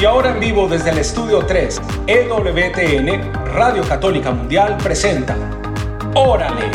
Y ahora en vivo desde el estudio 3, EWTN, Radio Católica Mundial presenta Órale.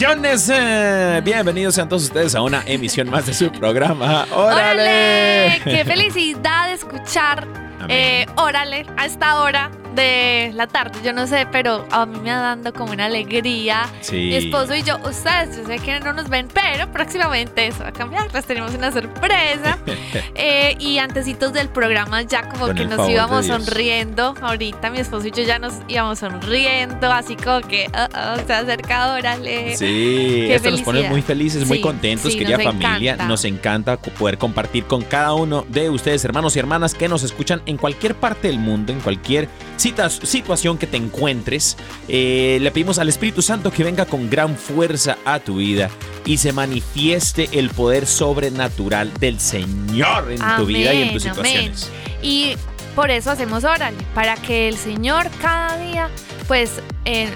Bendiciones. eh. Bienvenidos sean todos ustedes a una emisión más de su programa. ¡Órale! ¡Órale! ¡Qué felicidad de escuchar! Eh, órale, a esta hora de la tarde, yo no sé, pero a mí me va dando como una alegría. Sí. Mi esposo y yo, ustedes, yo sé que no nos ven, pero próximamente eso va a cambiar. Les tenemos una sorpresa. Eh, y antecitos del programa ya como Con que nos íbamos sonriendo. Ahorita mi esposo y yo ya nos íbamos sonriendo, así como que oh, oh, se acerca, órale. Sí, Qué esto nos pone muy felices, muy Sí, contentos, sí, querida nos familia. encanta. Nos encanta poder compartir con cada uno de ustedes, hermanos y hermanas, que nos escuchan en cualquier parte del mundo, en cualquier situación que te encuentres. Eh, le pedimos al Espíritu Santo que venga con gran fuerza a tu vida y se manifieste el poder sobrenatural del Señor en tu vida y en tus Amén, situaciones. Y por eso hacemos órale, para que el Señor cada día pues eh,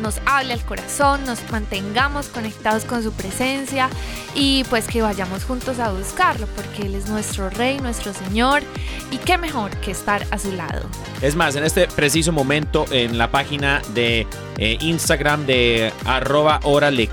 nos hable al corazón, nos mantengamos conectados con su presencia y pues que vayamos juntos a buscarlo, porque Él es nuestro Rey, nuestro Señor y qué mejor que estar a su lado. Es más, en este preciso momento en la página de eh, Instagram de arroba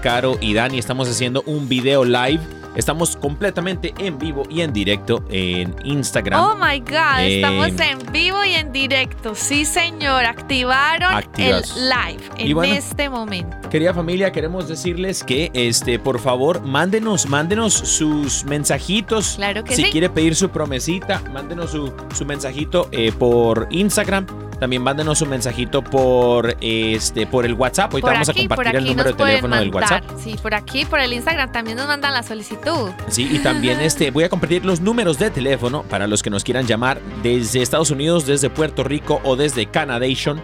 caro y Dani estamos haciendo un video live. Estamos completamente en vivo y en directo en Instagram. Oh my God, Eh, estamos en vivo y en directo. Sí, señor, activaron Activas. el live en bueno, este momento. Querida familia, queremos decirles que este, por favor, mándenos, mándenos sus mensajitos. Claro que si sí. quiere pedir su promesita, mándenos su, su mensajito eh, por Instagram. También mándenos un mensajito por este por el WhatsApp. Ahorita por vamos aquí, a compartir el número de teléfono del mandar. WhatsApp. Sí, por aquí, por el Instagram también nos mandan la solicitud. Sí, y también este, voy a compartir los números de teléfono para los que nos quieran llamar desde Estados Unidos, desde Puerto Rico o desde Canadation.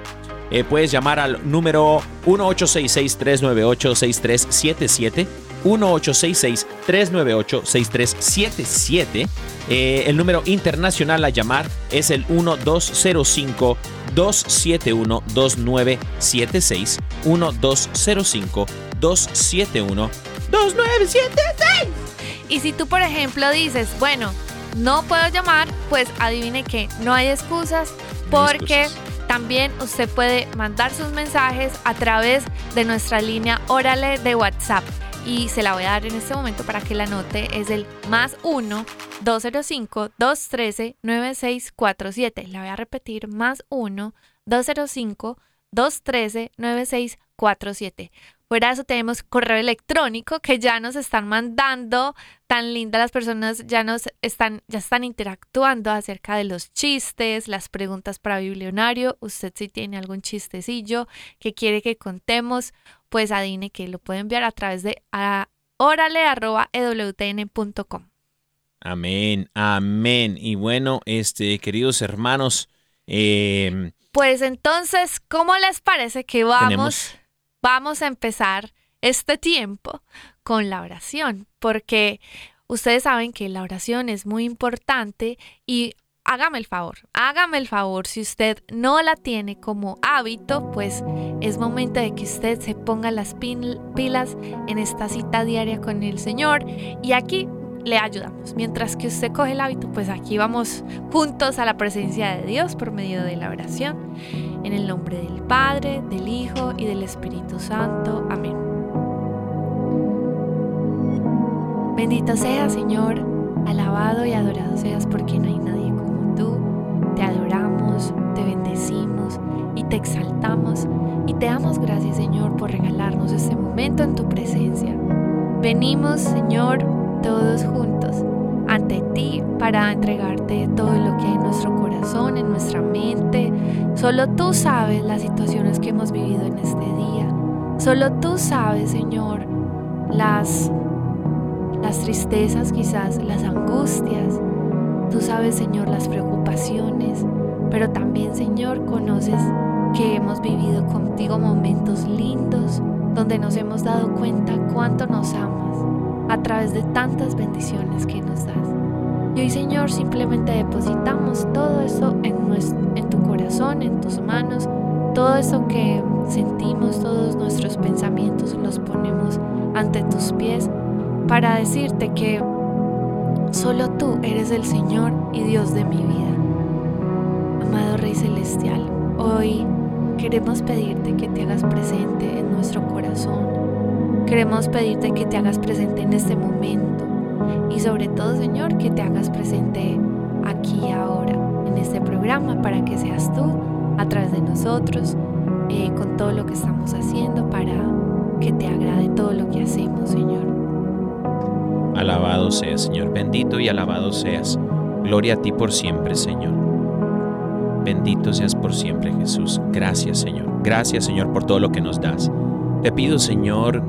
Eh, puedes llamar al número 1866-398-6377. 1866-398-6377. Eh, el número internacional a llamar es el 1205-271-2976. 1205-271-2976. Y si tú, por ejemplo, dices, bueno, no puedo llamar, pues adivine que no hay excusas porque también usted puede mandar sus mensajes a través de nuestra línea Órale de WhatsApp. Y se la voy a dar en este momento para que la anote. Es el más 1 205 213 9647. La voy a repetir, más 1 205 213 9647. Fuera de eso tenemos correo electrónico que ya nos están mandando, tan linda las personas ya nos están, ya están interactuando acerca de los chistes, las preguntas para biblionario. Usted si tiene algún chistecillo que quiere que contemos, pues adivine que lo puede enviar a través de a, orale.ewtn.com. Amén, amén. Y bueno, este, queridos hermanos, eh, Pues entonces, ¿cómo les parece que vamos, tenemos vamos a empezar este tiempo con la oración? Porque ustedes saben que la oración es muy importante y hágame el favor, hágame el favor, si usted no la tiene como hábito, pues es momento de que usted se ponga las pilas en esta cita diaria con el Señor y aquí le ayudamos. Mientras que usted coge el hábito, pues aquí vamos juntos a la presencia de Dios por medio de la oración. En el nombre del Padre, del Hijo y del Espíritu Santo. Amén. Bendito sea, Señor, alabado y adorado seas porque no hay nadie como tú. Te adoramos, te bendecimos y te exaltamos y te damos gracias, Señor, por regalarnos este momento en tu presencia. Venimos, Señor, todos juntos ante ti para entregarte todo lo que hay en nuestro corazón, en nuestra mente. Solo tú sabes las situaciones que hemos vivido en este día. Solo tú sabes, Señor, las, las tristezas quizás, las angustias. Tú sabes, Señor, las preocupaciones. Pero también, Señor, conoces que hemos vivido contigo momentos lindos donde nos hemos dado cuenta cuánto nos amas a través de tantas bendiciones que nos das. Y hoy Señor simplemente depositamos todo eso en, en tu corazón, en tus manos, todo eso que sentimos, todos nuestros pensamientos los ponemos ante tus pies para decirte que solo tú eres el Señor y Dios de mi vida. Amado Rey Celestial, hoy queremos pedirte que te hagas presente en nuestro corazón. Queremos pedirte que te hagas presente en este momento y sobre todo, Señor, que te hagas presente aquí ahora en este programa para que seas tú a través de nosotros eh, con todo lo que estamos haciendo para que te agrade todo lo que hacemos, Señor. Alabado seas, Señor, bendito y alabado seas. Gloria a ti por siempre, Señor. Bendito seas por siempre, Jesús. Gracias, Señor. Gracias, Señor, por todo lo que nos das. Te pido, Señor,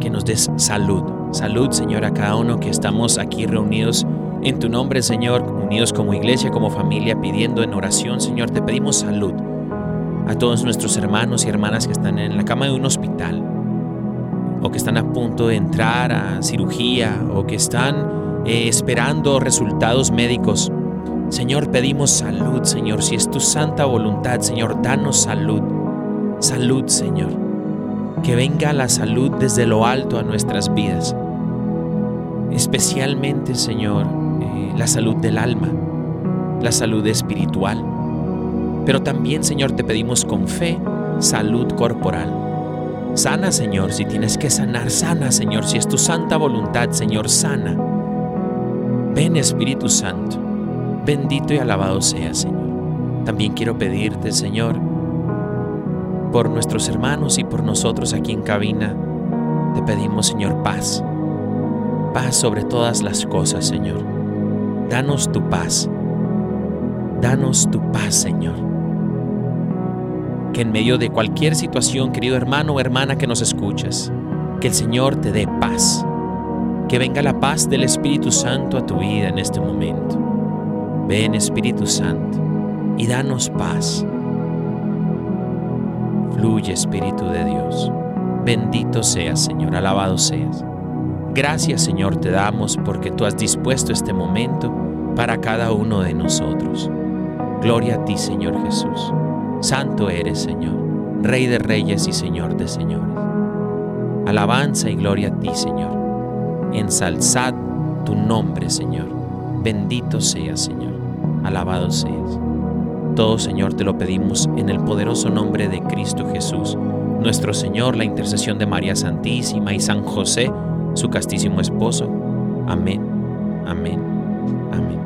que nos des salud. Salud, Señor, a cada uno que estamos aquí reunidos en tu nombre, Señor, unidos como iglesia, como familia, pidiendo en oración, Señor, te pedimos salud. A todos nuestros hermanos y hermanas que están en la cama de un hospital, o que están a punto de entrar a cirugía, o que están eh, esperando resultados médicos. Señor, pedimos salud, Señor. Si es tu santa voluntad, Señor, danos salud. Salud, Señor que venga la salud desde lo alto a nuestras vidas. Especialmente, Señor, eh, la salud del alma, la salud espiritual. Pero también, Señor, te pedimos con fe salud corporal. Sana, Señor, si tienes que sanar, sana, Señor, si es tu santa voluntad, Señor, sana. Ven, Espíritu Santo, bendito y alabado sea, Señor. También quiero pedirte, Señor, por nuestros hermanos y por nosotros aquí en cabina, te pedimos, Señor, paz. Paz sobre todas las cosas, Señor. Danos tu paz. Danos tu paz, Señor. Que en medio de cualquier situación, querido hermano o hermana que nos escuchas, que el Señor te dé paz. Que venga la paz del Espíritu Santo a tu vida en este momento. Ven Espíritu Santo y danos paz. Fluye Espíritu de Dios. Bendito seas, Señor, alabado seas. Gracias, Señor, te damos porque tú has dispuesto este momento para cada uno de nosotros. Gloria a ti, Señor Jesús. Santo eres, Señor, Rey de reyes y Señor de señores. Alabanza y gloria a ti, Señor. Ensalzad tu nombre, Señor. Bendito seas, Señor. Alabado seas. Todo, Señor, te lo pedimos en el poderoso nombre de Cristo Jesús, nuestro Señor, la intercesión de María Santísima y San José, su castísimo esposo. Amén, amén, amén.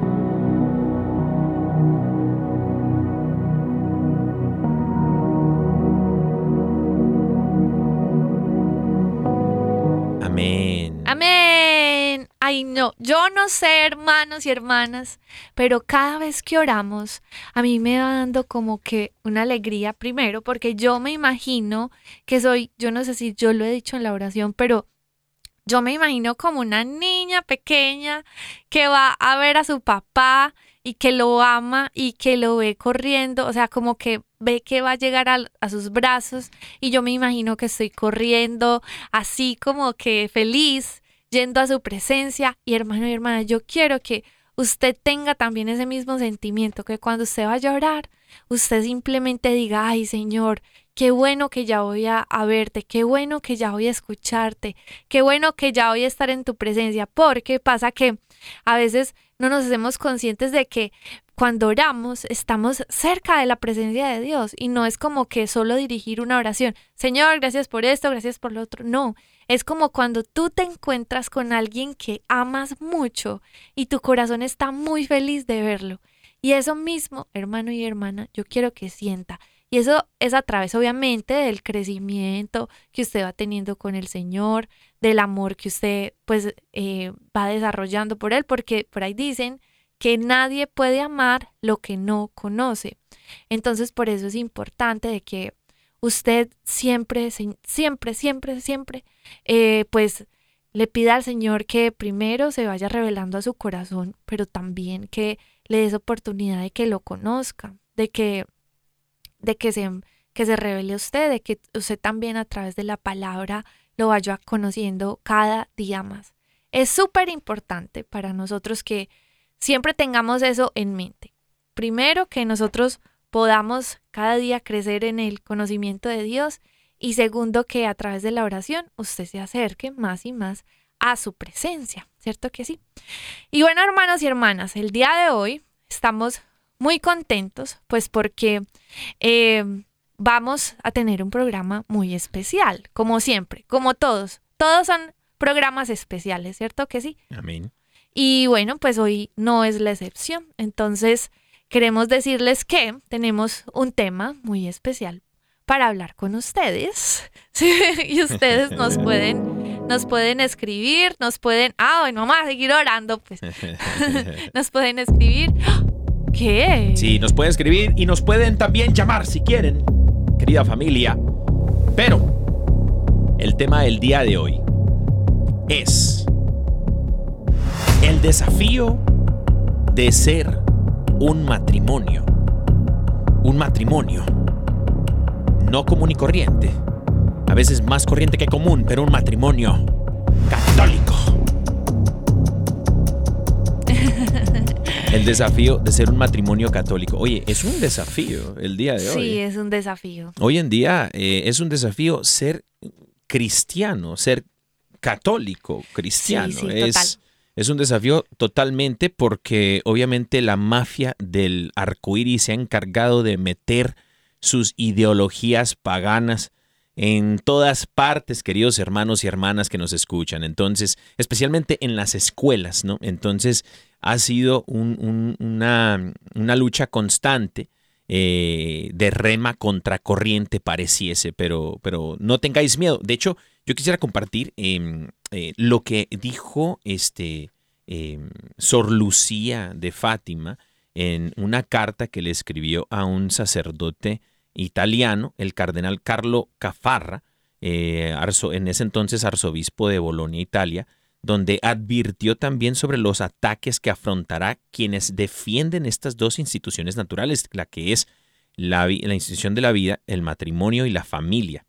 Amén. Amén. Ay, no, yo no sé, hermanos y hermanas, pero cada vez que oramos, a mí me va dando como que una alegría primero, porque yo me imagino que soy, yo no sé si yo lo he dicho en la oración, pero yo me imagino como una niña pequeña que va a ver a su papá y que lo ama y que lo ve corriendo, o sea, como que ve que va a llegar a, sus brazos y yo me imagino que estoy corriendo así como que feliz yendo a su presencia. Y hermano y hermana, yo quiero que usted tenga también ese mismo sentimiento, que cuando usted vaya a orar, usted simplemente diga, ay Señor, qué bueno que ya voy a, verte, qué bueno que ya voy a escucharte, qué bueno que ya voy a estar en tu presencia, porque pasa que a veces no nos hacemos conscientes de que cuando oramos estamos cerca de la presencia de Dios y no es como que solo dirigir una oración, Señor, gracias por esto, gracias por lo otro, no, es como cuando tú te encuentras con alguien que amas mucho y tu corazón está muy feliz de verlo. Y eso mismo, hermano y hermana, yo quiero que sienta. Y eso es a través, obviamente, del crecimiento que usted va teniendo con el Señor, del amor que usted, pues, eh, va desarrollando por Él, porque por ahí dicen que nadie puede amar lo que no conoce. Entonces, por eso es importante de que usted siempre, siempre, siempre, siempre, eh, pues le pida al Señor que primero se vaya revelando a su corazón, pero también que le des oportunidad de que lo conozca, de que, de que se, que se revele usted, de que usted también a través de la palabra lo vaya conociendo cada día más. Es súper importante para nosotros que siempre tengamos eso en mente. Primero, que nosotros podamos cada día crecer en el conocimiento de Dios y segundo, que a través de la oración usted se acerque más y más a su presencia, ¿cierto que sí? Y bueno, hermanos y hermanas, el día de hoy estamos muy contentos, pues porque eh, vamos a tener un programa muy especial, como siempre, como todos. Todos son programas especiales, ¿cierto que sí? Amén. Y bueno, pues hoy no es la excepción. Entonces, queremos decirles que tenemos un tema muy especial para hablar con ustedes. y ustedes nos pueden, nos pueden escribir, nos pueden, ah, bueno, vamos a seguir orando, pues. nos pueden escribir. ¿Qué? Sí, nos pueden escribir y nos pueden también llamar si quieren, querida familia. Pero el tema del día de hoy es el desafío de ser un matrimonio. Un matrimonio no común y corriente. A veces más corriente que común, pero un matrimonio católico. El desafío de ser un matrimonio católico. Oye, es un desafío el día de hoy. Sí, es un desafío. Hoy en día eh, es un desafío ser cristiano, ser católico cristiano. Sí, sí, es, total. es un desafío totalmente porque obviamente la mafia del arcoíris se ha encargado de meter sus ideologías paganas en todas partes, queridos hermanos y hermanas que nos escuchan. Entonces, especialmente en las escuelas, ¿no? Entonces, ha sido un- un- una, lucha constante eh, de rema contra corriente, pareciese, pero, no tengáis miedo. De hecho, yo quisiera compartir em, eh, lo que dijo este em, Sor Lucía de Fátima en una carta que le escribió a un sacerdote italiano, el cardenal Carlo Cafarra, eh, en ese entonces arzobispo de Bolonia, Italia, donde advirtió también sobre los ataques que afrontará quienes defienden estas dos instituciones naturales, la que es la, institución de la vida, el matrimonio y la familia.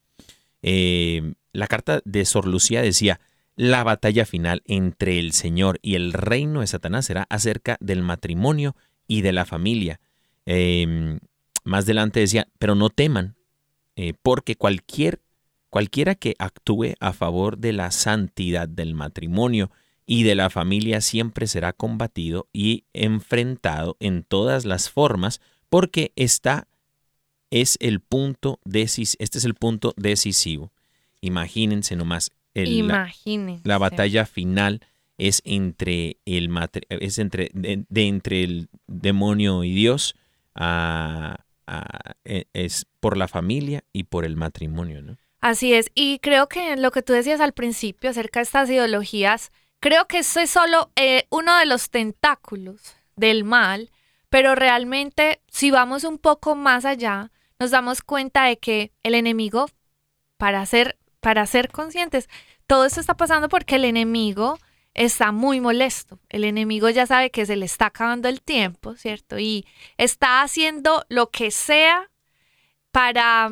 Eh, la carta de Sor Lucía decía, la batalla final entre el Señor y el reino de Satanás será acerca del matrimonio y de la familia. Eh, más adelante decía, pero no teman, eh, porque cualquier, cualquiera que actúe a favor de la santidad del matrimonio y de la familia siempre será combatido y enfrentado en todas las formas, porque esta es el punto decis- este es el punto decisivo. Imagínense nomás el- la- Imagínense. la batalla final es entre el es entre de, de entre el demonio y Dios a- a- e- es por la familia y por el matrimonio, ¿no? Así es, y creo que lo que tú decías al principio acerca de estas ideologías, creo que eso es solo eh, uno de los tentáculos del mal, pero realmente si vamos un poco más allá, nos damos cuenta de que el enemigo, para ser, para ser conscientes, todo esto está pasando porque el enemigo está muy molesto. El enemigo ya sabe que se le está acabando el tiempo, ¿cierto? Y está haciendo lo que sea para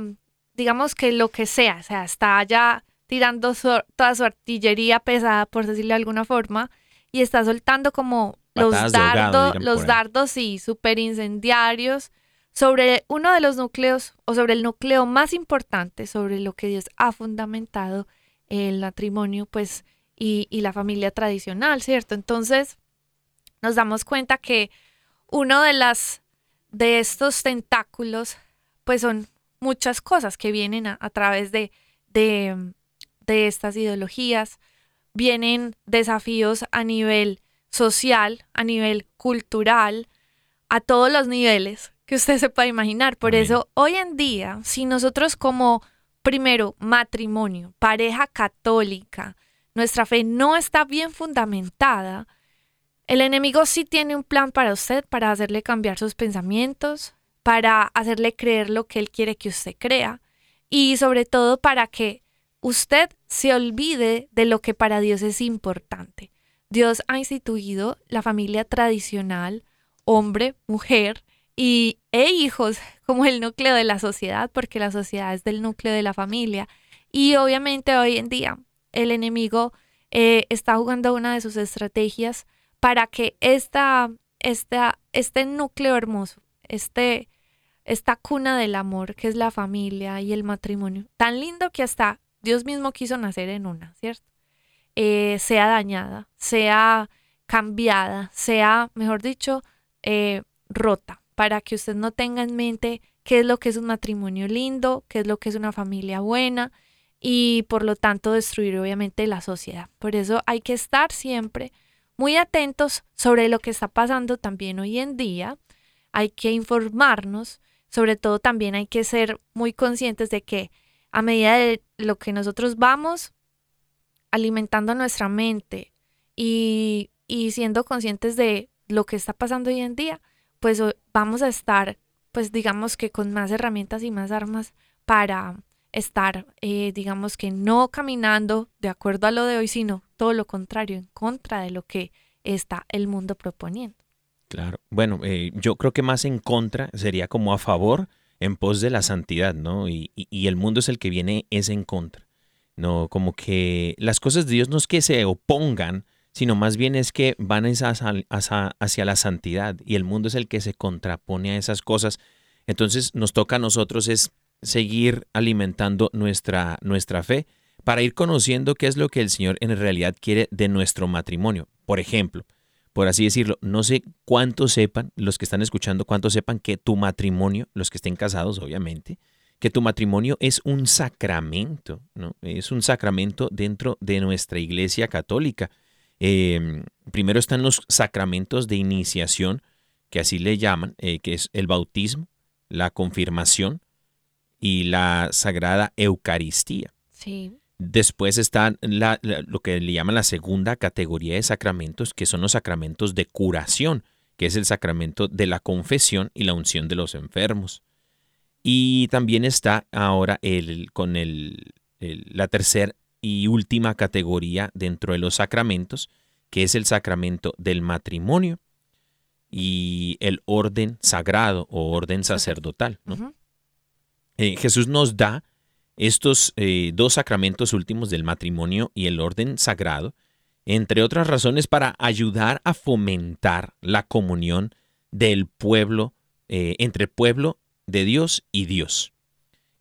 digamos que lo que sea, o sea, está ya tirando su- toda su artillería pesada, por decirlo de alguna forma, y está soltando como los, Patadas de ahogado, dardo- dirán los dardos, sí, súper incendiarios, sobre uno de los núcleos, o sobre el núcleo más importante, sobre lo que Dios ha fundamentado el matrimonio, pues, y, y la familia tradicional, ¿cierto? Entonces, nos damos cuenta que uno de las de estos tentáculos, pues son muchas cosas que vienen a, a través de, de, de estas ideologías. Vienen desafíos a nivel social, a nivel cultural, a todos los niveles que usted se pueda imaginar. Por eso, hoy en día, si nosotros como, primero, matrimonio, pareja católica, nuestra fe no está bien fundamentada, el enemigo sí tiene un plan para usted, para hacerle cambiar sus pensamientos, para hacerle creer lo que él quiere que usted crea y sobre todo para que usted se olvide de lo que para Dios es importante. Dios ha instituido la familia tradicional, hombre, mujer y, e hijos como el núcleo de la sociedad, porque la sociedad es del núcleo de la familia. Y obviamente hoy en día el enemigo eh, está jugando una de sus estrategias para que esta, este núcleo hermoso, este, esta cuna del amor que es la familia y el matrimonio, tan lindo que hasta Dios mismo quiso nacer en una, ¿cierto? Eh, sea dañada, sea cambiada, sea, mejor dicho, eh, rota, para que usted no tenga en mente qué es lo que es un matrimonio lindo, qué es lo que es una familia buena y por lo tanto destruir obviamente la sociedad. Por eso hay que estar siempre muy atentos sobre lo que está pasando también hoy en día. Hay que informarnos, sobre todo también hay que ser muy conscientes de que a medida de lo que nosotros vamos alimentando nuestra mente y, y siendo conscientes de lo que está pasando hoy en día, pues vamos a estar, pues digamos que con más herramientas y más armas para estar, eh, digamos que no caminando de acuerdo a lo de hoy, sino todo lo contrario, en contra de lo que está el mundo proponiendo. Claro. Bueno, eh, yo creo que más en contra sería como a favor en pos de la santidad, ¿no? Y, el mundo es el que viene es en contra. No, como que las cosas de Dios no es que se opongan, sino más bien es que van hacia, hacia la santidad y el mundo es el que se contrapone a esas cosas. Entonces nos toca a nosotros es seguir alimentando nuestra, nuestra fe para ir conociendo qué es lo que el Señor en realidad quiere de nuestro matrimonio. Por ejemplo, por así decirlo, no sé cuántos sepan, los que están escuchando, cuántos sepan que tu matrimonio, los que estén casados, obviamente, que tu matrimonio es un sacramento, ¿no? Es un sacramento dentro de nuestra iglesia católica. Eh, primero están los sacramentos de iniciación, que así le llaman, eh, que es el bautismo, la confirmación y la sagrada Eucaristía. Sí. Después está la- la- lo que le llaman la segunda categoría de sacramentos, que son los sacramentos de curación, que es el sacramento de la confesión y la unción de los enfermos. Y también está ahora el, con el, el- la tercera y última categoría dentro de los sacramentos, que es el sacramento del matrimonio y el orden sagrado o orden sacerdotal. Eh, Jesús nos da estos eh, dos sacramentos últimos del matrimonio y el orden sagrado, entre otras razones para ayudar a fomentar la comunión del pueblo, eh, entre pueblo de Dios y Dios.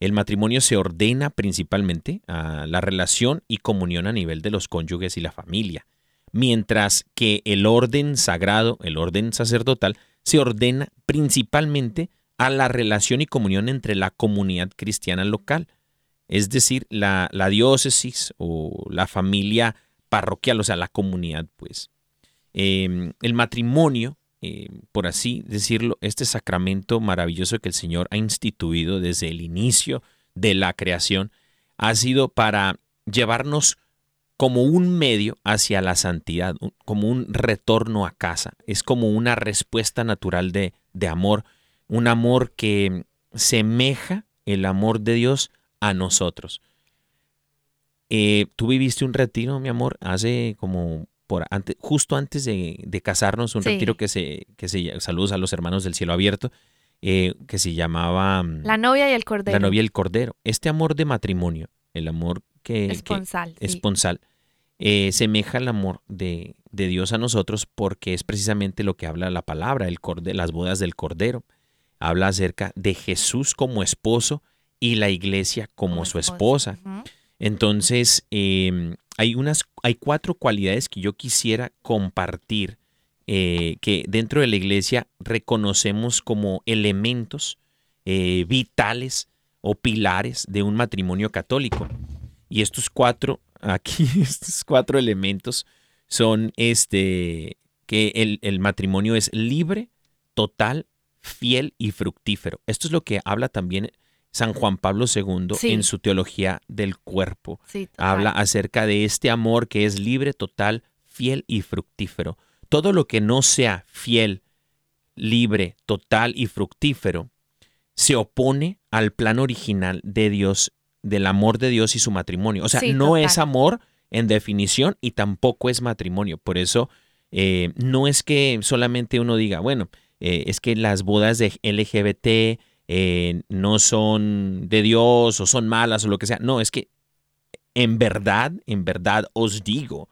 El matrimonio se ordena principalmente a la relación y comunión a nivel de los cónyuges y la familia, mientras que el orden sagrado, el orden sacerdotal, se ordena principalmente a la relación y comunión entre la comunidad cristiana local, es decir, la, la diócesis o la familia parroquial, o sea, la comunidad, pues. Eh, el matrimonio, eh, por así decirlo, este sacramento maravilloso que el Señor ha instituido desde el inicio de la creación, ha sido para llevarnos como un medio hacia la santidad, como un retorno a casa. Es como una respuesta natural de, de amor, un amor que semeja el amor de Dios a nosotros. Eh, Tú viviste un retiro, mi amor, hace como por antes, justo antes de, de casarnos, un Sí. retiro que se, que se, saludos a los hermanos del cielo abierto, eh, que se llamaba mm, La novia y el cordero. La novia y el cordero. Este amor de matrimonio, el amor que, que- Esponsal. sí. esponsal, eh, semeja al amor de, de Dios a nosotros porque es precisamente lo que habla la palabra, el corde- las bodas del Cordero. Habla acerca de Jesús como esposo y la iglesia como, su esposa. Entonces, eh, hay, unas, hay cuatro cualidades que yo quisiera compartir eh, que dentro de la iglesia reconocemos como elementos eh, vitales o pilares de un matrimonio católico. Y estos cuatro, aquí, estos cuatro elementos son este, que el, el matrimonio es libre, total, fiel y fructífero. Esto es lo que habla también San Juan Pablo II Sí. en su teología del cuerpo. Sí. Habla acerca de este amor que es libre, total, fiel y fructífero. Todo lo que no sea fiel, libre, total y fructífero se opone al plan original de Dios, del amor de Dios y su matrimonio. O sea, Sí, no total. es amor en definición y tampoco es matrimonio. Por eso eh, no es que solamente uno diga, bueno, eh, es que las bodas de LGBT eh, no son de Dios o son malas o lo que sea. No, es que en verdad, en verdad os digo,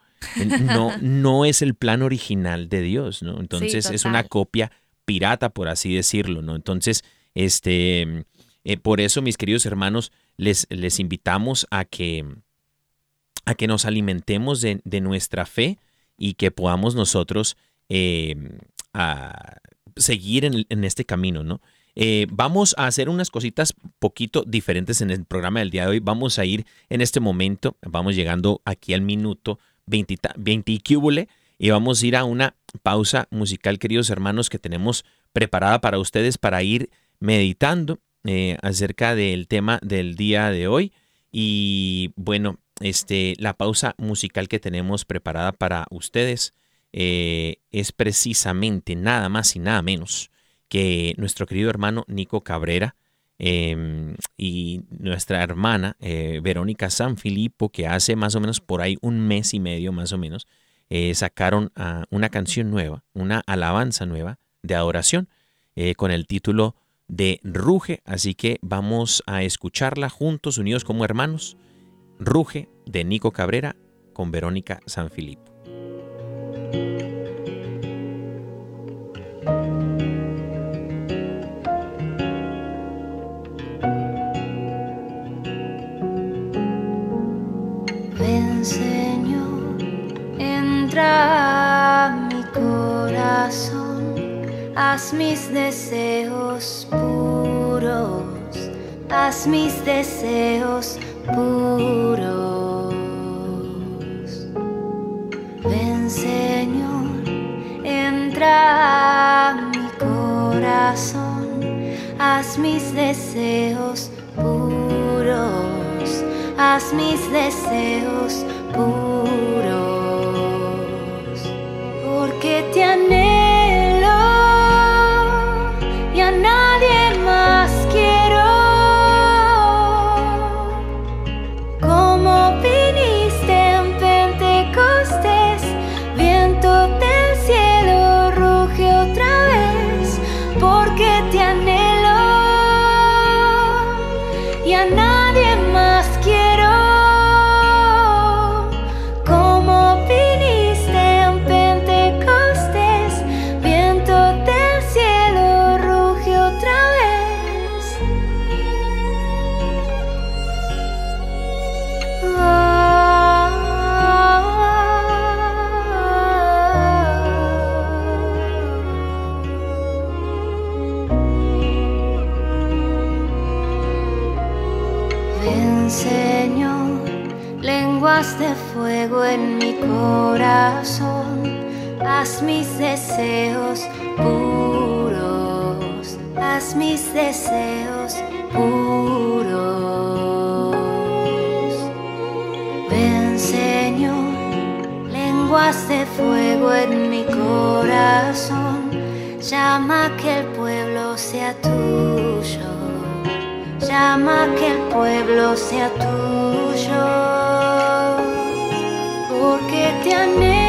no, no es el plan original de Dios, ¿no? Entonces es una copia pirata, por así decirlo, ¿no? Entonces, este, eh, por eso, mis queridos hermanos, les, les invitamos a que, a que nos alimentemos de, de nuestra fe y que podamos nosotros eh, a seguir en, en este camino, ¿no? Eh, vamos a hacer unas cositas poquito diferentes en el programa del día de hoy. Vamos a ir en este momento, vamos llegando aquí al minuto 20, ta- 20 y cúbole, y vamos a ir a una pausa musical, queridos hermanos, que tenemos preparada para ustedes para ir meditando eh, acerca del tema del día de hoy. Y bueno, este, la pausa musical que tenemos preparada para ustedes eh, es precisamente nada más y nada menos que nuestro querido hermano Nico Cabrera eh, y nuestra hermana eh, Verónica San Filipo, que hace más o menos por ahí un mes y medio más o menos, eh, sacaron ah, una canción nueva, una alabanza nueva de adoración eh, con el título de Ruge. Así que vamos a escucharla juntos, unidos como hermanos. Ruge de Nico Cabrera con Verónica San Señor, entra a mi corazón, haz mis deseos puros, haz mis deseos puros. Ven Señor, entra a mi corazón, haz mis deseos puros, haz mis deseos puros, deseos puros, haz mis deseos puros. Ven Señor, lenguas de fuego en mi corazón, llama que el pueblo sea tuyo, llama que el pueblo sea tuyo, porque te anhelo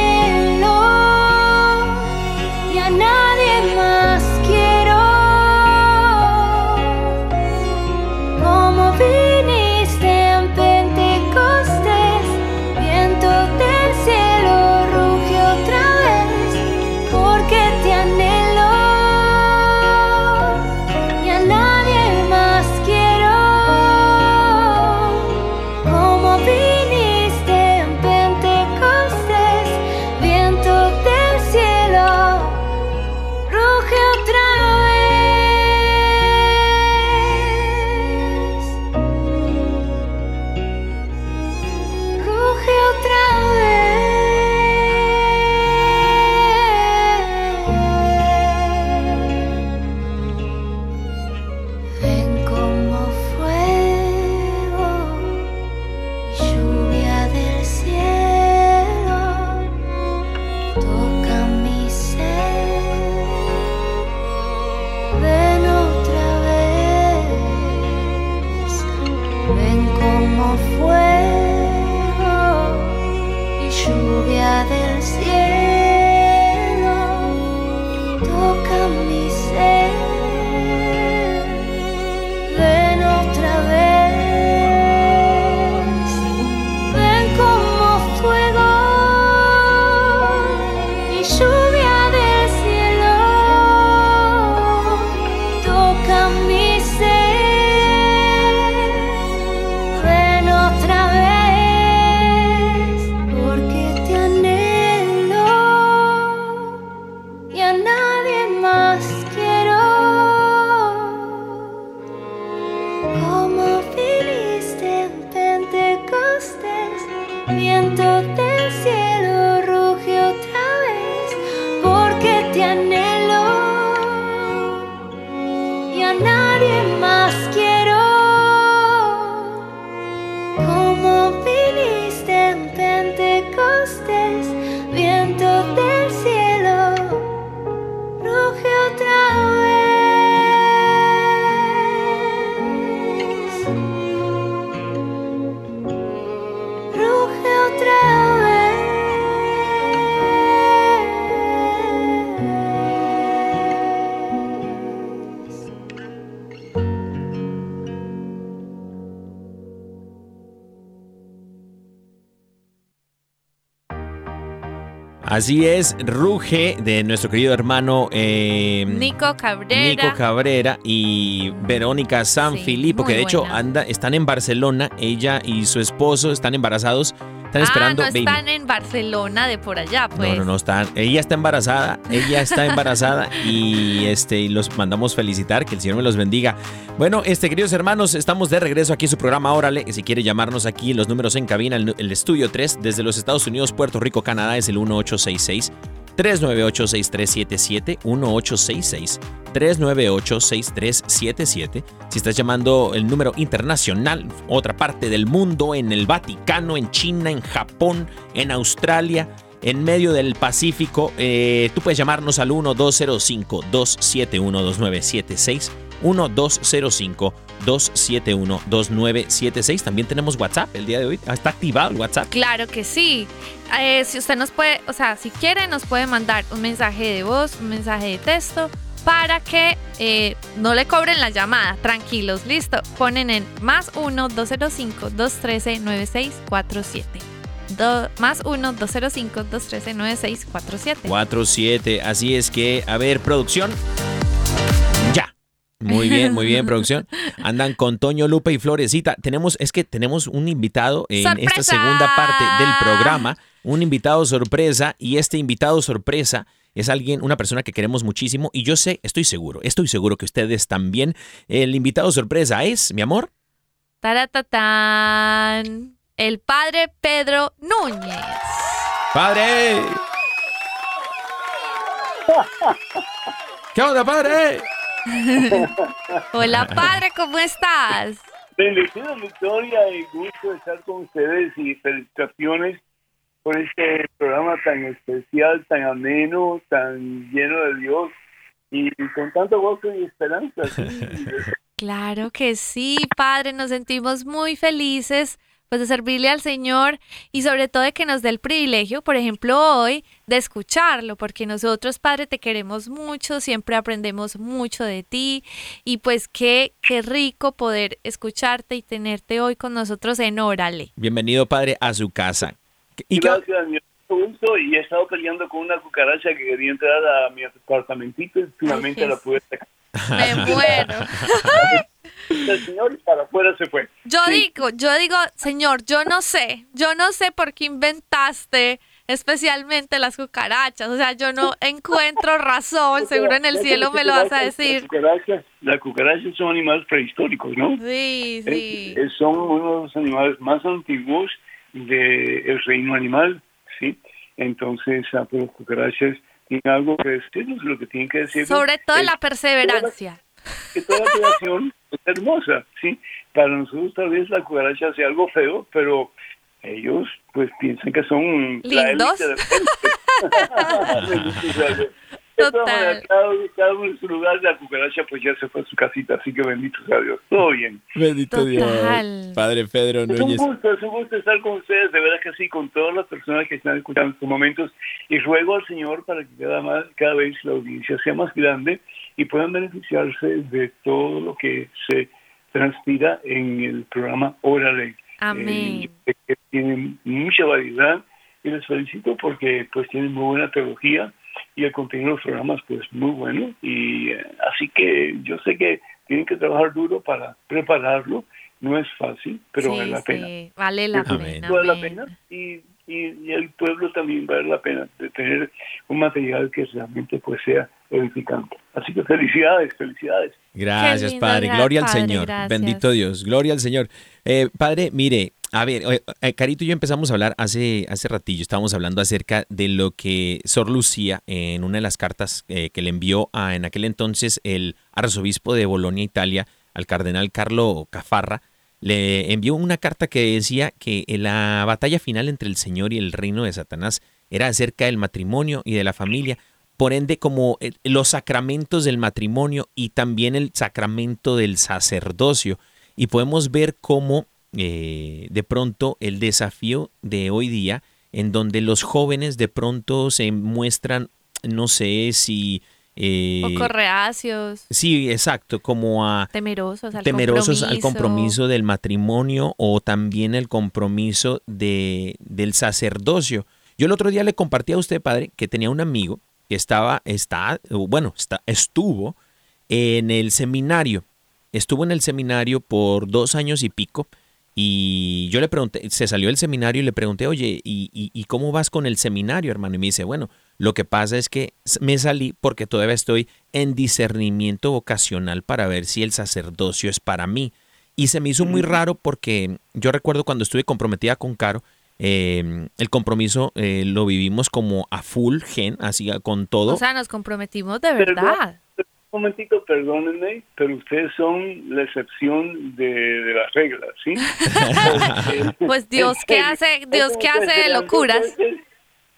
Así es, Ruge de nuestro querido hermano eh, Nico Cabrera. Nico Cabrera y Verónica San Sí, que de hecho anda, están en Barcelona, ella y su esposo están embarazados, están esperando ah, no baby. están en Barcelona de por allá, pues. No, no, no están. Ella está embarazada, ella está embarazada y este y los mandamos felicitar, que el Señor me los bendiga. Bueno, este queridos hermanos, estamos de regreso aquí en su programa Órale. Si quiere llamarnos aquí, los números en cabina, el, el estudio 3 desde los Estados Unidos, Puerto Rico, Canadá es el 1866 398-6377, 1866 398-6377. Si estás llamando el número internacional, otra parte del mundo, en el Vaticano, en China, en Japón, en Australia, en medio del Pacífico, eh, tú puedes llamarnos al 1205-271-2976. 1205-271-2976. También tenemos WhatsApp el día de hoy. Ah, Está activado el WhatsApp. Claro que sí. Eh, si usted nos puede, o sea, si quiere, nos puede mandar un mensaje de voz, un mensaje de texto para que eh, no le cobren la llamada. Tranquilos, listo. Ponen en más 1-205-213-9647. Do- más 1-205-213-9647. 47. Así es que, a ver, producción. Muy bien, muy bien, producción. Andan con Toño, Lupe y Florecita. Tenemos, es que tenemos un invitado en esta segunda parte del programa. Un invitado sorpresa. Y este invitado sorpresa es alguien, una persona que queremos muchísimo. Y yo sé, estoy seguro, estoy seguro que ustedes también. El invitado sorpresa es, mi amor. Taratatán. El padre Pedro Núñez. ¡Padre! ¿Qué onda, padre? Hola, padre, ¿cómo estás? Bendecido Victoria y gusto estar con ustedes y felicitaciones por este programa tan especial, tan ameno, tan lleno de Dios y con tanto gozo y esperanza. sí. Claro que sí, Padre, nos sentimos muy felices pues de servirle al Señor y sobre todo de que nos dé el privilegio, por ejemplo, hoy de escucharlo, porque nosotros, Padre, te queremos mucho, siempre aprendemos mucho de ti y pues qué qué rico poder escucharte y tenerte hoy con nosotros en Órale. Bienvenido, padre, a su casa. ¿Y qué- Gracias, mi gusto y he estado peleando con una cucaracha que quería entrar a mi apartamentito y finalmente Ay, la pude sacar. Me muero. El señor y para afuera se fue. Yo Sí. digo, yo digo, Señor, yo no sé, yo no sé por qué inventaste especialmente las cucarachas, o sea, yo no encuentro razón, seguro en el cielo me lo vas a decir. Las cucarachas, las cucarachas son animales prehistóricos, ¿no? Sí, sí. Es- es- son uno de los animales más antiguos del reino animal, ¿sí? Entonces, ah, pues, las cucarachas tienen algo que decirnos, lo que tienen que decir. Sobre todo la perseverancia. Que toda la creación es hermosa, ¿sí? Para nosotros tal vez la cucaracha sea algo feo, pero ellos pues piensan que son la ¿Lindos? élite todas Total. cada, uno en su lugar, la cucaracha pues ya se fue a su casita, así que bendito sea Dios. Todo bien. Bendito Total. Dios. Padre Pedro Es un Núñez. gusto, es un gusto estar con ustedes, de verdad que sí, con todas las personas que están escuchando en estos momentos. Y ruego al Señor para que cada, más, cada vez la audiencia sea más grande y puedan beneficiarse de todo lo que se transpira en el programa Órale. Amén. Eh, que tienen mucha variedad y les felicito porque pues tienen muy buena teología y el contenido de los programas pues muy bueno y eh, así que yo sé que tienen que trabajar duro para prepararlo no es fácil pero Sí, vale la pena Vale la Amén. pena. vale la pena y, y, y el pueblo también vale la pena de tener un material que realmente pues sea edificante así que felicidades felicidades Gracias, lindo, Padre. Gloria al Señor. gracias. Bendito Dios. Gloria al Señor. Eh, padre, mire, a ver, eh, eh, Carito y yo empezamos a hablar hace, hace ratillo, estábamos hablando acerca de lo que Sor Lucía, en una de las cartas eh, que le envió a, en aquel entonces el arzobispo de Bolonia, Italia, al cardenal Carlo Cafarra, le envió una carta que decía que la batalla final entre el Señor y el reino de Satanás era acerca del matrimonio y de la familia. Por ende, como eh, los sacramentos del matrimonio y también el sacramento del sacerdocio. Y podemos ver cómo eh, de pronto el desafío de hoy día, en donde los jóvenes de pronto se muestran, no sé si... eh, Poco reacios, sí, exacto, como a temerosos al temerosos al compromiso. compromiso del matrimonio o también el compromiso de, del sacerdocio. Yo el otro día le compartí a usted, padre, que tenía un amigo que estaba, está, bueno, está, estuvo en el seminario. Estuvo en el seminario por dos años y pico. Y yo le pregunté, se salió del seminario y le pregunté, oye, ¿y, y, y cómo vas con el seminario, hermano? Y me dice, bueno, lo que pasa es que me salí porque todavía estoy en discernimiento vocacional para ver si el sacerdocio es para mí. Y se me hizo muy raro porque yo recuerdo cuando estuve comprometida con Caro, eh, el compromiso eh, lo vivimos como a full gen, así con todo. O sea, nos comprometimos de verdad. Un momentito, perdónenme, pero ustedes son la excepción de, de las reglas, ¿sí? Pues Dios, ¿qué hace? Dios, ¿qué que hace de locuras?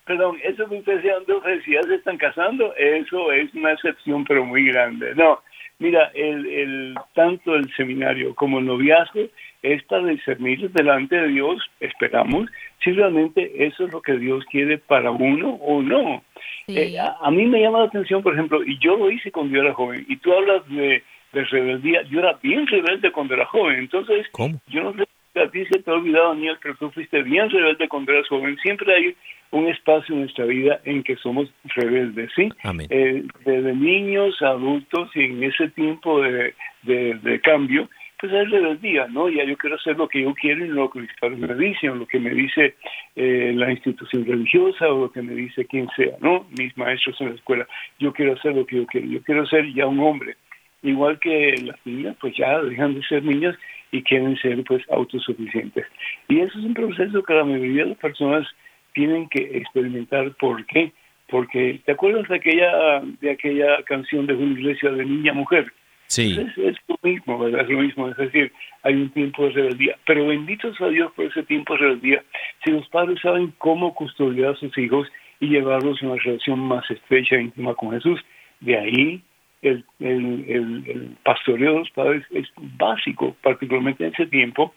Perdón, eso que dos veces y ya se están casando, eso es una excepción, pero muy grande. No, mira, el, el tanto el seminario como el noviazgo es para discernir delante de Dios, esperamos, si realmente eso es lo que Dios quiere para uno o no. Sí. Eh, a, a mí me llama la atención, por ejemplo, y yo lo hice cuando yo era joven, y tú hablas de, de rebeldía, yo era bien rebelde cuando era joven, entonces ¿Cómo? yo no sé si a ti se te ha olvidado, Daniel, pero tú fuiste bien rebelde cuando eras joven, siempre hay un espacio en nuestra vida en que somos rebeldes, ¿sí? Amén. Eh, desde niños adultos y en ese tiempo de, de, de cambio, pues hay rebeldía, ¿no? Ya yo quiero hacer lo que yo quiero y no lo que mis padres me dicen, o lo que me dice eh, la institución religiosa, o lo que me dice quien sea, ¿no? Mis maestros en la escuela. Yo quiero hacer lo que yo quiero, yo quiero ser ya un hombre. Igual que las niñas, pues ya dejan de ser niñas y quieren ser pues autosuficientes. Y eso es un proceso que la mayoría de las personas tienen que experimentar. ¿Por qué? Porque, ¿te acuerdas de aquella, de aquella canción de una iglesia de niña a mujer? Sí. Es, es lo mismo, ¿verdad? Es lo mismo, es decir, hay un tiempo de rebeldía. Pero benditos a Dios por ese tiempo de rebeldía. Si los padres saben cómo custodiar a sus hijos y llevarlos a una relación más estrecha e íntima con Jesús, de ahí el, el, el, el pastoreo de los padres es básico, particularmente en ese tiempo,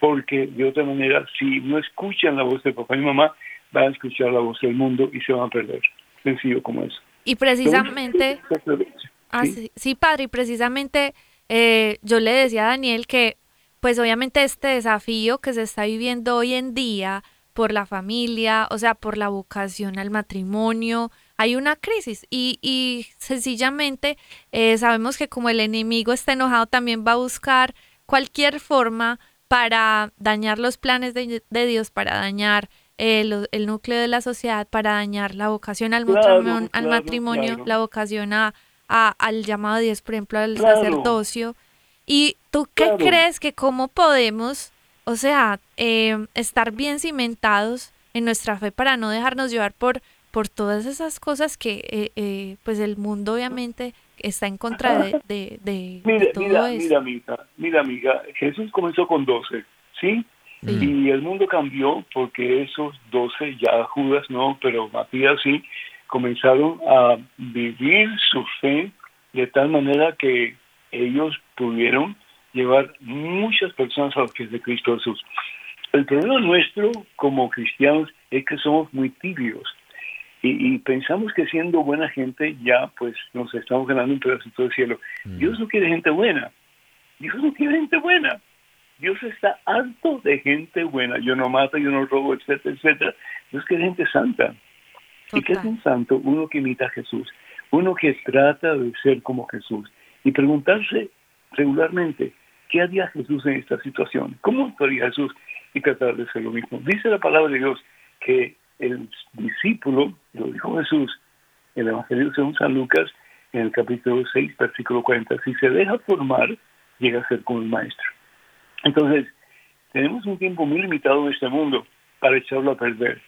porque de otra manera, si no escuchan la voz de papá y mamá, van a escuchar la voz del mundo y se van a perder. Sencillo como eso. Y precisamente, ah, Sí. sí, sí, padre, y precisamente eh, yo le decía a Daniel que, pues obviamente este desafío que se está viviendo hoy en día por la familia, o sea, por la vocación al matrimonio, hay una crisis y, y sencillamente eh, sabemos que como el enemigo está enojado, también va a buscar cualquier forma para dañar los planes de, de Dios, para dañar eh, lo- el núcleo de la sociedad, para dañar la vocación al, Claro, matrimonio, al claro, matrimonio claro. la vocación a, a- al llamado de Dios, por ejemplo, al sacerdocio. ¿Y tú qué crees que cómo podemos, o sea, eh, estar bien cimentados en nuestra fe para no dejarnos llevar por, por todas esas cosas que, eh, eh, pues, el mundo obviamente está en contra de, de, de- de Mira, todo mira, eso? mira, amiga, mira, amiga, Jesús comenzó con 12, ¿sí? Y el mundo cambió porque esos 12, ya Judas no, pero Matías sí, comenzaron a vivir su fe de tal manera que ellos pudieron llevar muchas personas a los pies de Cristo Jesús. El problema nuestro como cristianos es que somos muy tibios y, y pensamos que siendo buena gente ya pues nos estamos ganando un pedacito del cielo. Dios no quiere gente buena. Dios no quiere gente buena. Dios está harto de gente buena. Yo no mato, yo no robo, etcétera, etcétera. Dios quiere gente santa. ¿Y qué es un santo? Uno que imita a Jesús. Uno que trata de ser como Jesús. Y preguntarse regularmente, ¿qué haría Jesús en esta situación? ¿Cómo actuaría Jesús? Y tratar de ser lo mismo. Dice la palabra de Dios que el discípulo, lo dijo Jesús en el Evangelio según San Lucas, en el capítulo 6, versículo 40, si se deja formar, llega a ser como el maestro. Entonces, tenemos un tiempo muy limitado en este mundo para echarlo a perder,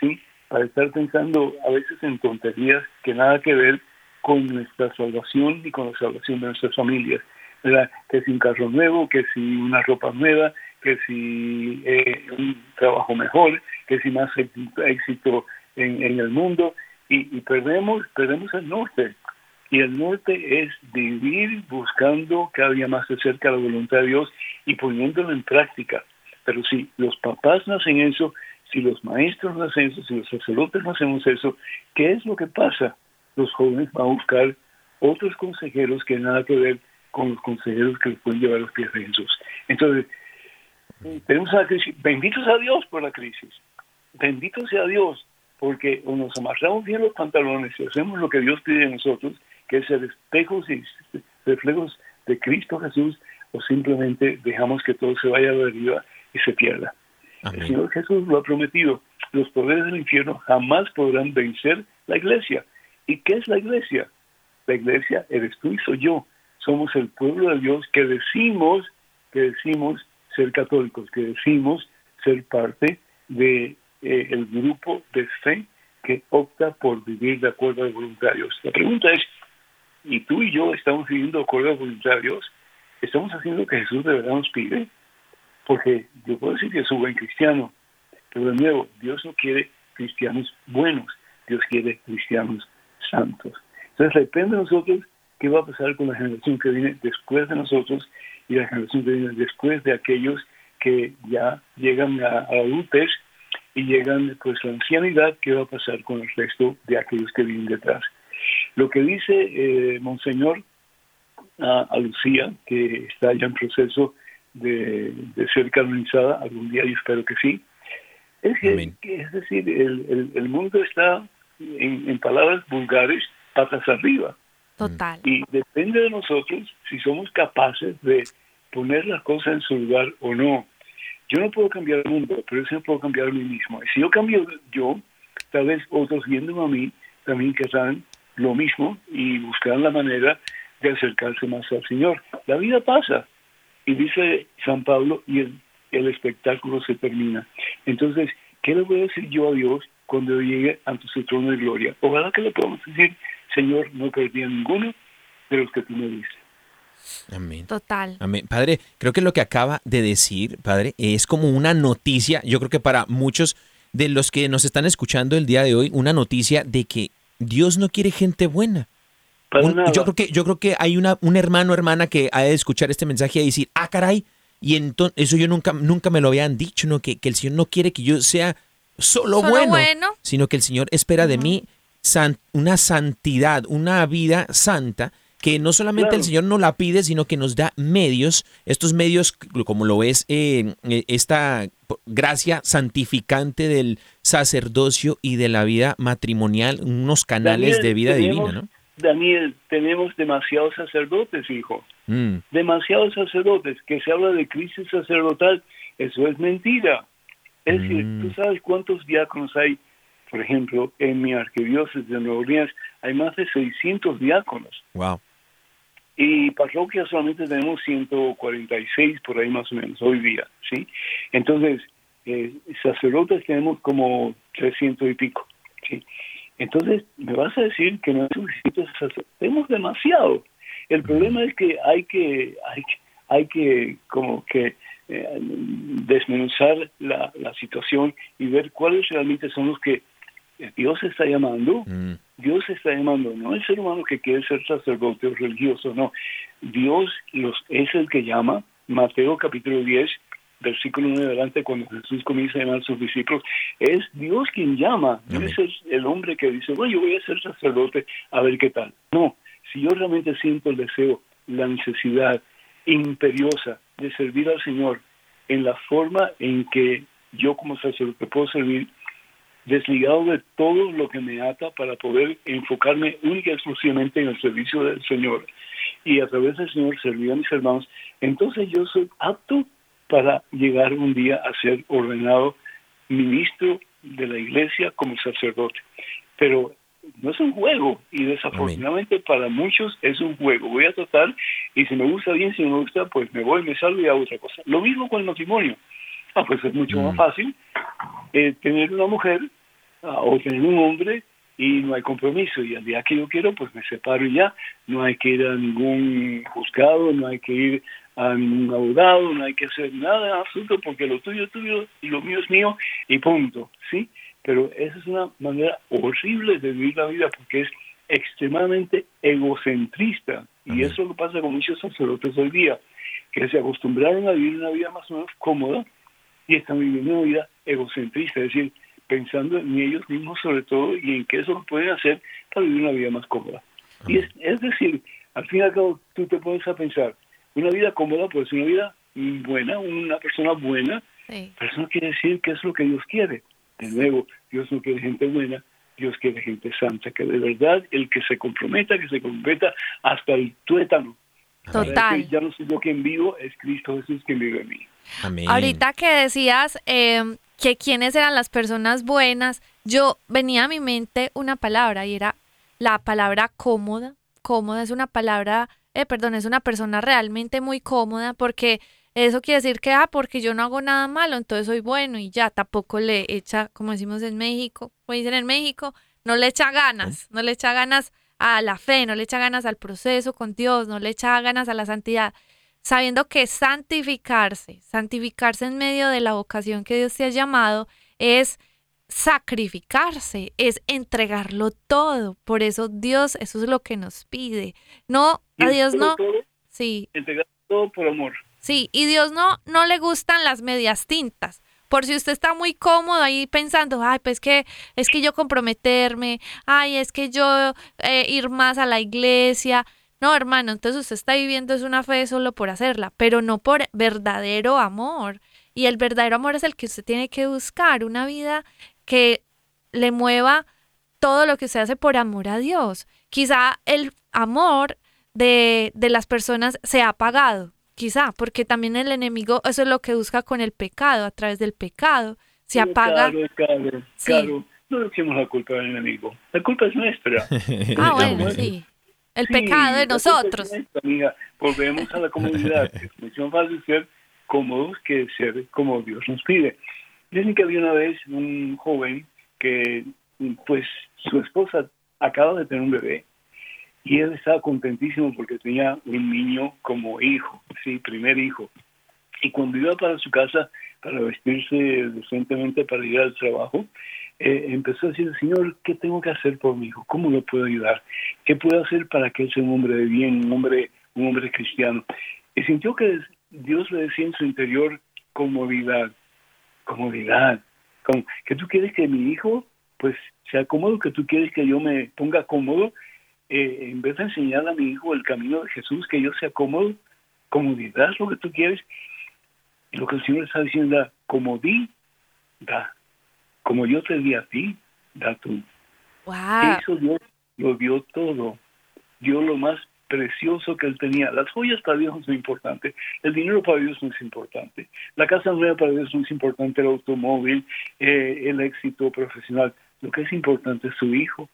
¿sí? Para estar pensando a veces en tonterías que nada que ver con nuestra salvación y con la salvación de nuestras familias, ¿verdad? Que si un carro nuevo, que si una ropa nueva, que si eh, un trabajo mejor, que si más éxito, en, el mundo y, y perdemos, perdemos el norte. Y el norte es vivir buscando cada día más de cerca la voluntad de Dios y poniéndolo en práctica. Pero si los papás no hacen eso, si los maestros no hacen eso, si los sacerdotes no hacemos eso, ¿qué es lo que pasa? Los jóvenes van a buscar otros consejeros que nada que ver con los consejeros que les pueden llevar los pies de Jesús. Entonces, tenemos una crisis. Benditos a Dios por la crisis. Bendito sea Dios, porque o nos amarramos bien los pantalones y hacemos lo que Dios pide de nosotros, que es ser espejos y reflejos de Cristo Jesús, o simplemente dejamos que todo se vaya de arriba y se pierda. El. Señor Jesús lo ha prometido. Los poderes del infierno jamás podrán vencer la iglesia. ¿Y qué es la iglesia? La iglesia eres tú y soy yo. Somos el pueblo de Dios que decimos, que decimos ser católicos, que decimos ser parte de eh, el grupo de fe que opta por vivir de acuerdo a de Dios. La pregunta es, ¿y tú y yo estamos viviendo de acuerdo a Dios? ¿Estamos haciendo lo que Jesús de verdad nos pide? Porque yo puedo decir que soy buen cristiano, pero de nuevo, Dios no quiere cristianos buenos, Dios quiere cristianos santos. Entonces depende de nosotros qué va a pasar con la generación que viene después de nosotros y la generación que viene después de aquellos que ya llegan a, a adultez y llegan pues la ancianidad, qué va a pasar con el resto de aquellos que vienen detrás. Lo que dice eh, Monseñor a, a Lucía, que está ya en proceso de, de ser canonizada, algún día yo espero que sí, es, que, es decir, el, el, el mundo está, en, en palabras vulgares, patas arriba. Total. Y depende de nosotros si somos capaces de poner las cosas en su lugar o no. Yo no puedo cambiar el mundo, pero yo sí puedo cambiar a mí mismo. Y si yo cambio yo, tal vez otros viéndome a mí también querrán lo mismo y buscarán la manera de acercarse más al Señor. La vida pasa. Y dice San Pablo, y el, el espectáculo se termina. Entonces, ¿qué le voy a decir yo a Dios cuando llegue ante su trono de gloria? Ojalá que le podamos decir, Señor, no perdí ninguno de los que tú me diste. Amén. Total. Amén. Padre, creo que lo que acaba de decir, Padre, es como una noticia, yo creo que para muchos de los que nos están escuchando el día de hoy, una noticia de que Dios no quiere gente buena. Un- yo creo que yo creo que hay una un hermano o hermana que ha de escuchar este mensaje y decir, "Ah, caray." Y entonces eso yo nunca nunca me lo habían dicho, no que, que el Señor no quiere que yo sea solo, Solo bueno, bueno. sino que el Señor espera de mí san- una santidad, una vida santa que no solamente Claro. el Señor nos la pide, sino que nos da medios, estos medios, como lo es eh, eh, esta gracia santificante del sacerdocio y de la vida matrimonial, unos canales Daniel, de vida tenemos- divina, ¿no? Daniel, tenemos demasiados sacerdotes, hijo. Mm, Demasiados sacerdotes. Que se habla de crisis sacerdotal, eso es mentira. Es decir, Mm. tú sabes cuántos diáconos hay, por ejemplo, en mi arquidiócesis de Nueva Orleans, hay más de 600 diáconos. wow. Y parroquias solamente tenemos 146 por ahí más o menos hoy día, ¿sí? Entonces, eh, sacerdotes tenemos como 300 y pico, ¿sí? Entonces, me vas a decir que no hay suficientes sacerdotes. Tenemos demasiado. El problema es que hay que, hay, que- hay que como que eh, desmenuzar la, la situación y ver cuáles realmente son los que Dios está llamando Mm, Dios está llamando, no el ser humano que quiere ser sacerdote o religioso, no. Dios los, es el que llama, Mateo capítulo 10, versículo 1 adelante, cuando Jesús comienza a llamar a sus discípulos, es Dios quien llama, no es el, el hombre que dice, bueno, yo voy a ser sacerdote, a ver qué tal. No, si yo realmente siento el deseo, la necesidad imperiosa de servir al Señor en la forma en que yo como sacerdote puedo servir, desligado de todo lo que me ata para poder enfocarme única y exclusivamente en el servicio del Señor y a través del Señor servir a mis hermanos, entonces yo soy apto para llegar un día a ser ordenado ministro de la iglesia como sacerdote. Pero no es un juego y desafortunadamente para muchos es un juego. Voy a tratar y si me gusta bien, si no me gusta, pues me voy, me salgo y hago otra cosa. Lo mismo con el matrimonio. Ah, pues es mucho más fácil eh, tener una mujer ah, o tener un hombre y no hay compromiso y al día que yo quiero pues me separo y ya. No hay que ir a ningún juzgado no hay que ir a ningún abogado no hay que hacer nada absoluto porque lo tuyo es tuyo y lo mío es mío y punto sí pero esa es una manera horrible de vivir la vida porque es extremadamente egocentrista y eso lo pasa con muchos sacerdotes hoy día que se acostumbraron a vivir una vida más o menos cómoda y están viviendo una vida egocentrista, es decir, pensando en ellos mismos sobre todo y en qué eso lo pueden hacer para vivir una vida más cómoda. Y es, es decir, al fin y al cabo tú te pones a pensar, una vida cómoda puede ser una vida buena, una persona buena, pero eso no quiere decir que es lo que Dios quiere. De nuevo, Dios no quiere gente buena, Dios quiere gente santa, que de verdad el que se comprometa, que se comprometa hasta el tuétano. Total. Ya no soy yo quien vivo, es Cristo Jesús quien vive en mí. Amén. Ahorita que decías eh, que quiénes eran las personas buenas, yo venía a mi mente una palabra y era la palabra cómoda. Cómoda es una palabra, eh, perdón, es una persona realmente muy cómoda porque eso quiere decir que, ah, porque yo no hago nada malo, entonces soy bueno y ya, tampoco le echa, como decimos en México, o dicen en México, no le echa ganas, no le echa ganas a la fe, no le echa ganas al proceso con Dios, no le echa ganas a la santidad, sabiendo que santificarse, santificarse en medio de la vocación que Dios te ha llamado es sacrificarse, es entregarlo todo. Por eso Dios, eso es lo que nos pide. No, a Dios no. Sí. Entregar todo por amor. Sí, y Dios no, no le gustan las medias tintas. Por si usted está muy cómodo ahí pensando, ay, pues que es que yo comprometerme, ay, es que yo eh, ir más a la iglesia. No, hermano, entonces usted está viviendo es una fe solo por hacerla, pero no por verdadero amor. Y el verdadero amor es el que usted tiene que buscar, una vida que le mueva todo lo que usted hace por amor a Dios. Quizá el amor de, de las personas se ha apagado, quizá, porque también el enemigo, eso es lo que busca con el pecado, a través del pecado, se apaga. Claro, claro, Sí. claro. No le echemos la culpa al enemigo. La culpa es nuestra. Ah, Bueno, sí. El Sí, pecado de nosotros. nuestra, amiga. Volvemos a la comunidad. es mucho más fácil ser cómodos que ser como Dios nos pide. Dicen que había una vez un joven que, pues, su esposa acaba de tener un bebé y él estaba contentísimo porque tenía un niño como hijo, sí, primer hijo. Y cuando iba para su casa para vestirse decentemente para ir al trabajo, eh, empezó a decir, Señor, ¿qué tengo que hacer por mi hijo? ¿Cómo lo puedo ayudar? ¿Qué puedo hacer para que él sea un hombre de bien, un hombre, un hombre cristiano? Y sintió que Dios le decía en su interior comodidad, comodidad, como que tú quieres que mi hijo pues sea cómodo, que tú quieres que yo me ponga cómodo, eh, en vez de enseñar a mi hijo el camino de Jesús, que yo sea cómodo, comodidad lo que tú quieres. Lo que el Señor está diciendo es, como yo te di a ti, da tú. Wow. Eso Dios lo dio todo. Dio lo más precioso que él tenía. Las joyas para Dios no son importantes. El dinero para Dios no es importante. La casa nueva para Dios no es importante. El automóvil, eh, el éxito profesional. Lo que es importante es su hijo.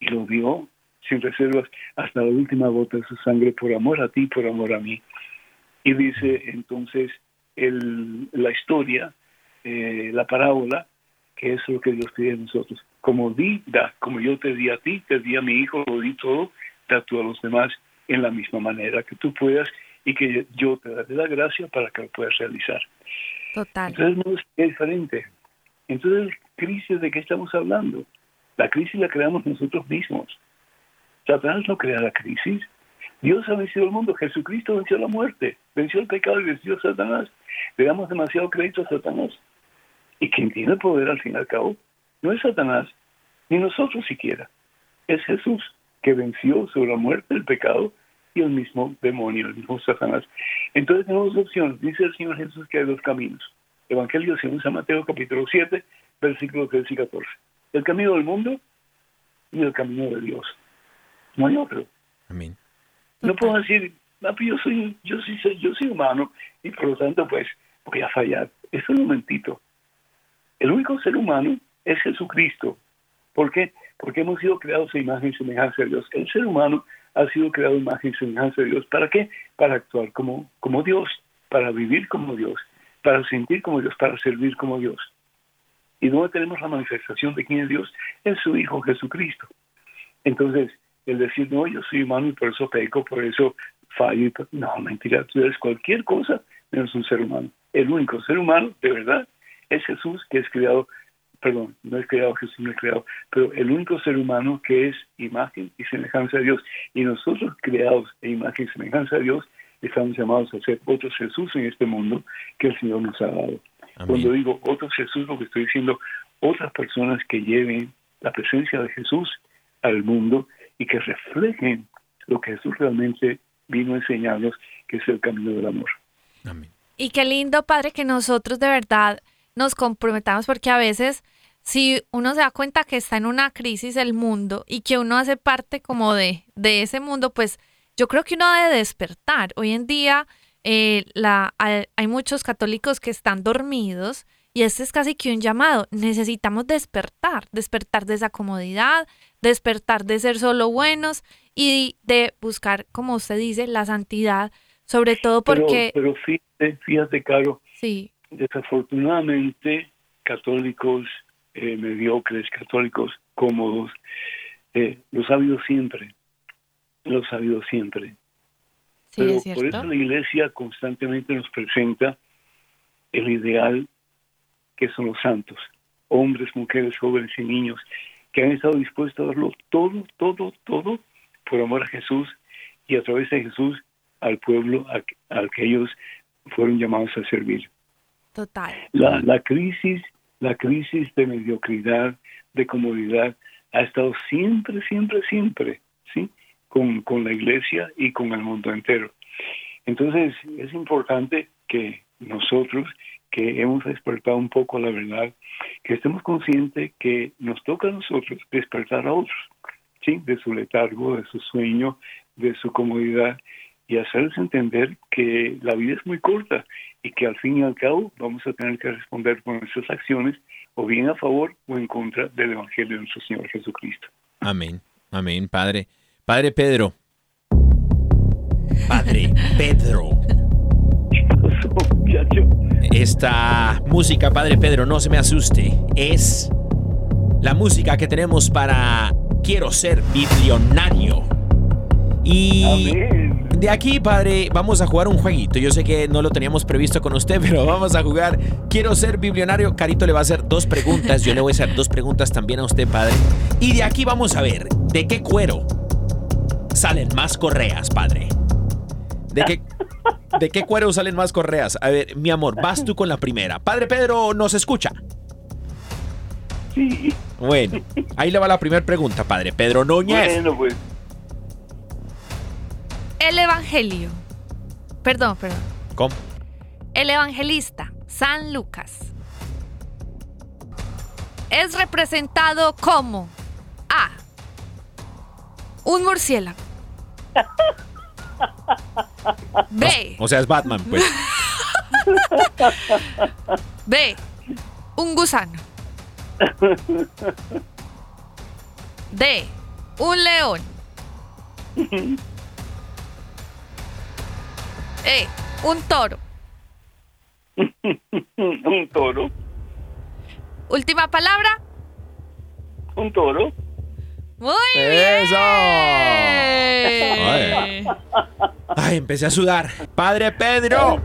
Y lo dio sin reservas hasta la última gota de su sangre por amor a ti, por amor a mí. Y dice entonces el, la historia, eh, la parábola, que es lo que Dios pide de nosotros. Como di, da. Como yo te di a ti, te di a mi hijo, lo di todo, da tú a los demás en la misma manera que tú puedas y que yo te daré la gracia para que lo puedas realizar. Total. Entonces no es diferente. Entonces, crisis, ¿de qué estamos hablando? La crisis la creamos nosotros mismos. Satanás no crea la crisis. Dios ha vencido el mundo. Jesucristo venció la muerte, venció el pecado y venció a Satanás. Le damos demasiado crédito a Satanás. Y quien tiene el poder al fin y al cabo no es Satanás, ni nosotros siquiera. Es Jesús que venció sobre la muerte, el pecado y el mismo demonio, el mismo Satanás. Entonces tenemos dos opciones. Dice el Señor Jesús que hay dos caminos. Evangelio según San Mateo capítulo 7, versículos 13 y 14. El camino del mundo y el camino de Dios. No hay otro. Amén. No puedo decir, "Ah, pues yo soy, yo sí soy, yo soy humano y por lo tanto pues voy a fallar. Eso es un momentito. El único ser humano es Jesucristo. ¿Por qué? Porque hemos sido creados a imagen y semejanza de Dios. El ser humano ha sido creado a imagen y semejanza de Dios. ¿Para qué? Para actuar como, como Dios, para vivir como Dios, para sentir como Dios, para servir como Dios. ¿Y dónde tenemos la manifestación de quién es Dios? En su Hijo Jesucristo. Entonces, el decir, no, yo soy humano y por eso peco, por eso fallo. y por-". No, mentira, tú eres cualquier cosa menos un ser humano. El único ser humano, de verdad, es Jesús que es creado, perdón, no es creado Jesús, no es creado, pero el único ser humano que es imagen y semejanza de Dios. Y nosotros creados en imagen y semejanza de Dios, estamos llamados a ser otros Jesús en este mundo que el Señor nos ha dado. Amén. Cuando digo otros Jesús, lo que estoy diciendo, otras personas que lleven la presencia de Jesús al mundo y que reflejen lo que Jesús realmente vino a enseñarnos, que es el camino del amor. Amén. Y qué lindo, Padre, que nosotros de verdad nos comprometamos, porque a veces si uno se da cuenta que está en una crisis el mundo y que uno hace parte como de, de ese mundo, pues yo creo que uno debe despertar. Hoy en día eh, la, hay muchos católicos que están dormidos y este es casi que un llamado. Necesitamos despertar, despertar de esa comodidad, despertar de ser solo buenos y de buscar, como usted dice, la santidad, sobre todo Pero, porque, pero fíjate, fíjate, Caro, sí, desafortunadamente católicos eh, mediocres, católicos cómodos, eh, los ha habido siempre, los ha habido siempre. sí, Pero es por eso la iglesia constantemente nos presenta el ideal que son los santos, hombres, mujeres, jóvenes y niños, que han estado dispuestos a darlo todo, todo, todo por amor a Jesús y a través de Jesús al pueblo a- al que ellos fueron llamados a servir. La, la crisis, la crisis de mediocridad, de comodidad, ha estado siempre, siempre, siempre, ¿sí? Con, con la iglesia y con el mundo entero. Entonces, es importante que nosotros, que hemos despertado un poco la verdad, que estemos conscientes que nos toca a nosotros despertar a otros, ¿sí? De su letargo, de su sueño, de su comodidad, y hacerles entender que la vida es muy corta y que al fin y al cabo vamos a tener que responder con nuestras acciones o bien a favor o en contra del Evangelio de nuestro Señor Jesucristo. Amén. Amén, Padre. Padre Pedro. Padre Pedro. Esta música, Padre Pedro, no se me asuste. Es la música que tenemos para Quiero ser biblionario. Y de aquí, Padre, vamos a jugar un jueguito. Yo sé que no lo teníamos previsto con usted, pero vamos a jugar Quiero ser biblionario. Carito le va a hacer dos preguntas. Yo le voy a hacer dos preguntas también a usted, Padre. Y de aquí vamos a ver de qué cuero salen más correas, Padre. ¿De qué, ¿De qué cuero salen más correas? A ver, mi amor, vas tú con la primera. Padre Pedro, ¿nos escucha? Sí, Bueno, ahí le va la primera pregunta, Padre Pedro Núñez. bueno, pues, El Evangelio. Perdón, perdón. ¿Cómo? El evangelista San Lucas es representado como A. Un murciélago. B. O sea, es Batman, pues. B. Un gusano. D. Un león. E. Un toro. un toro, Última palabra. un toro. Muy ¡Eso! bien. Ay, empecé a sudar. Padre Pedro.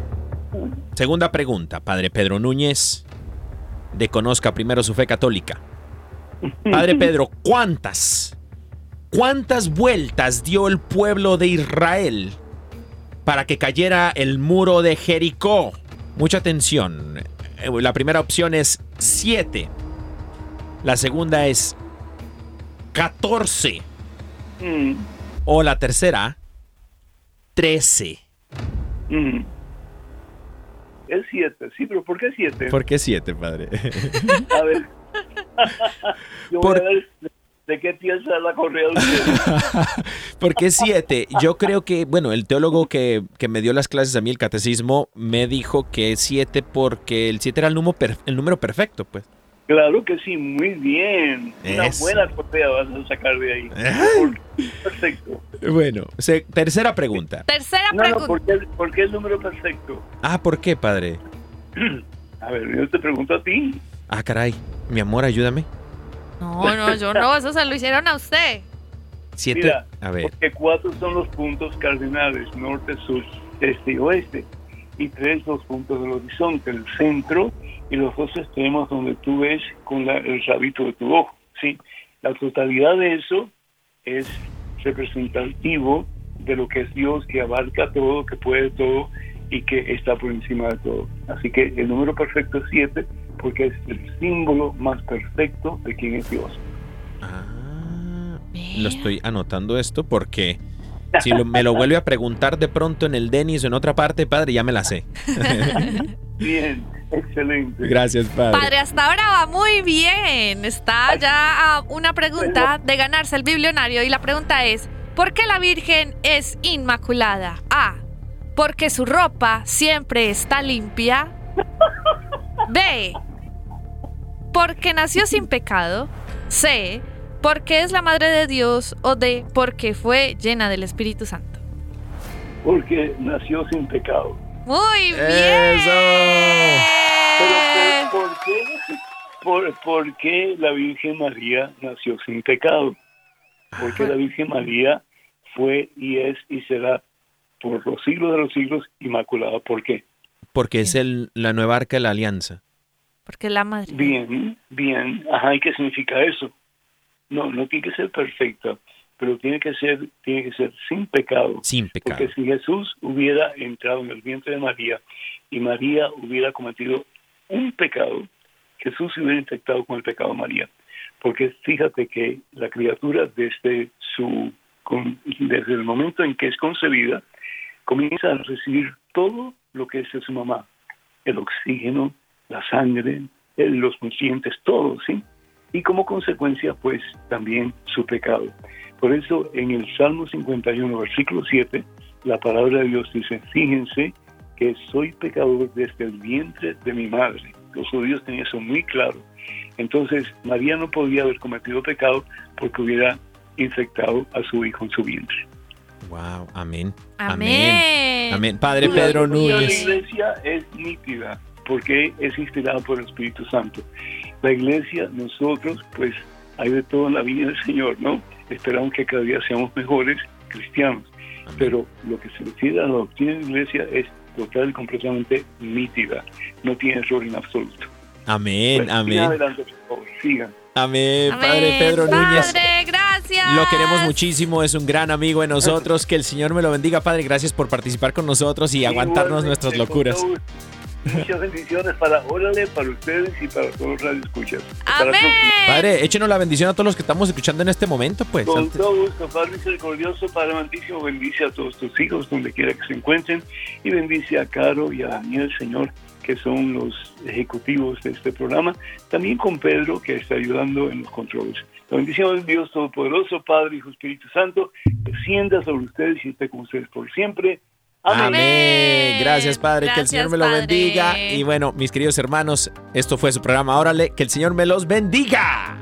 Segunda pregunta, Padre Pedro Núñez. Desconozca primero su fe católica. Padre Pedro, ¿cuántas? ¿Cuántas vueltas dio el pueblo de Israel para que cayera el muro de Jericó? Mucha atención. Eh, La primera opción es 7. La segunda es 14. Mm, O la tercera, 13. mm. Es siete, sí, pero ¿por qué siete? ¿Por qué 7, padre? A ver. Yo Por- voy a ver de qué piensa la correa de usted. ¿Por qué 7? Yo creo que, bueno, el teólogo que, que me dio las clases a mí, el catecismo, me dijo que 7 porque el 7 era el número, per- el número perfecto, pues. Claro que sí, muy bien. Una Eso. buena correa vas a sacar de ahí. Perfecto. Bueno, se- tercera pregunta. Tercera No, no, pregunta. ¿por qué, por qué el número perfecto? Ah, ¿por qué, padre? A ver, yo te pregunto a ti. Ah, caray. Mi amor, ayúdame. No, no, yo no, eso se lo hicieron a usted. 7. Mira, A ver. porque cuatro son los puntos cardinales, norte, sur, este y oeste. Y tres los puntos del horizonte, el centro y los dos extremos donde tú ves con la- el rabito de tu ojo. ¿sí? La totalidad de eso es representativo de lo que es Dios, que abarca todo, que puede todo y que está por encima de todo. Así que el número perfecto es siete porque es el símbolo más perfecto de quién es Dios. Ah, lo estoy anotando esto porque si lo- me lo vuelve a preguntar de pronto en el Denis o en otra parte, padre, ya me la sé. Bien, excelente. Gracias, padre. Padre, hasta ahora va muy bien. Está ya a una pregunta de ganarse el biblionario y la pregunta es, ¿por qué la Virgen es inmaculada? A, porque su ropa siempre está limpia. B, porque nació sin pecado. C, porque es la madre de Dios. O D, porque fue llena del Espíritu Santo. Porque nació sin pecado. Muy bien. Pero ¿por, por qué, por, por qué la Virgen María nació sin pecado? Porque la Virgen María fue y es y será por los siglos de los siglos inmaculada. ¿Por qué? Porque es el, la nueva arca de la alianza. Porque la madre. Bien, bien. Ajá, ¿y qué significa eso? No, no tiene que ser perfecta, pero tiene que ser, tiene que ser sin pecado. Sin pecado. Porque si Jesús hubiera entrado en el vientre de María y María hubiera cometido un pecado, Jesús se hubiera infectado con el pecado de María. Porque fíjate que la criatura desde su con- desde el momento en que es concebida comienza a recibir todo lo que es de su mamá, el oxígeno, la sangre, el- los nutrientes, todo, ¿sí? Y como consecuencia, pues también su pecado. Por eso en el Salmo 51, versículo 7, la palabra de Dios dice, fíjense que soy pecador desde el vientre de mi madre. Los judíos tenían eso muy claro. Entonces, María no podía haber cometido pecado porque hubiera infectado a su hijo en su vientre. Wow, amén. Amén. Amén. Padre La Pedro de La Núñez. iglesia es nítida porque es inspirada por el Espíritu Santo. La iglesia, nosotros, pues hay de todo en la vida del Señor, ¿no? Esperamos que cada día seamos mejores cristianos. Pero lo que se refiere a la doctrina de la iglesia es total y completamente nítida. No tiene error en absoluto. Amén, Pues, amén. adelante, por favor, sigan. Amén, Padre. Pedro Núñez. Padre, gracias. Lo queremos muchísimo, es un gran amigo de nosotros. Que el Señor me lo bendiga, Padre. Gracias por participar con nosotros y aguantarnos Igualmente, nuestras con locuras. Muchas bendiciones para Órale, para ustedes y para todos los radioescuchas. Amén. Padre, échenos la bendición a todos los que estamos escuchando en este momento, pues. Con antes- todo gusto, Padre misericordioso, Padre amantísimo, bendice a todos tus hijos donde quiera que se encuentren y bendice a Caro y a Daniel, Señor, que son los ejecutivos de este programa. También con Pedro, que está ayudando en los controles. La bendición de Dios Todopoderoso, Padre, Hijo, Espíritu Santo, descienda sobre ustedes y esté con ustedes por siempre. Amén. Amén. Gracias, Padre. que el Señor me lo Padre. bendiga. Y bueno, mis queridos hermanos, esto fue su programa. Órale, que el Señor me los bendiga.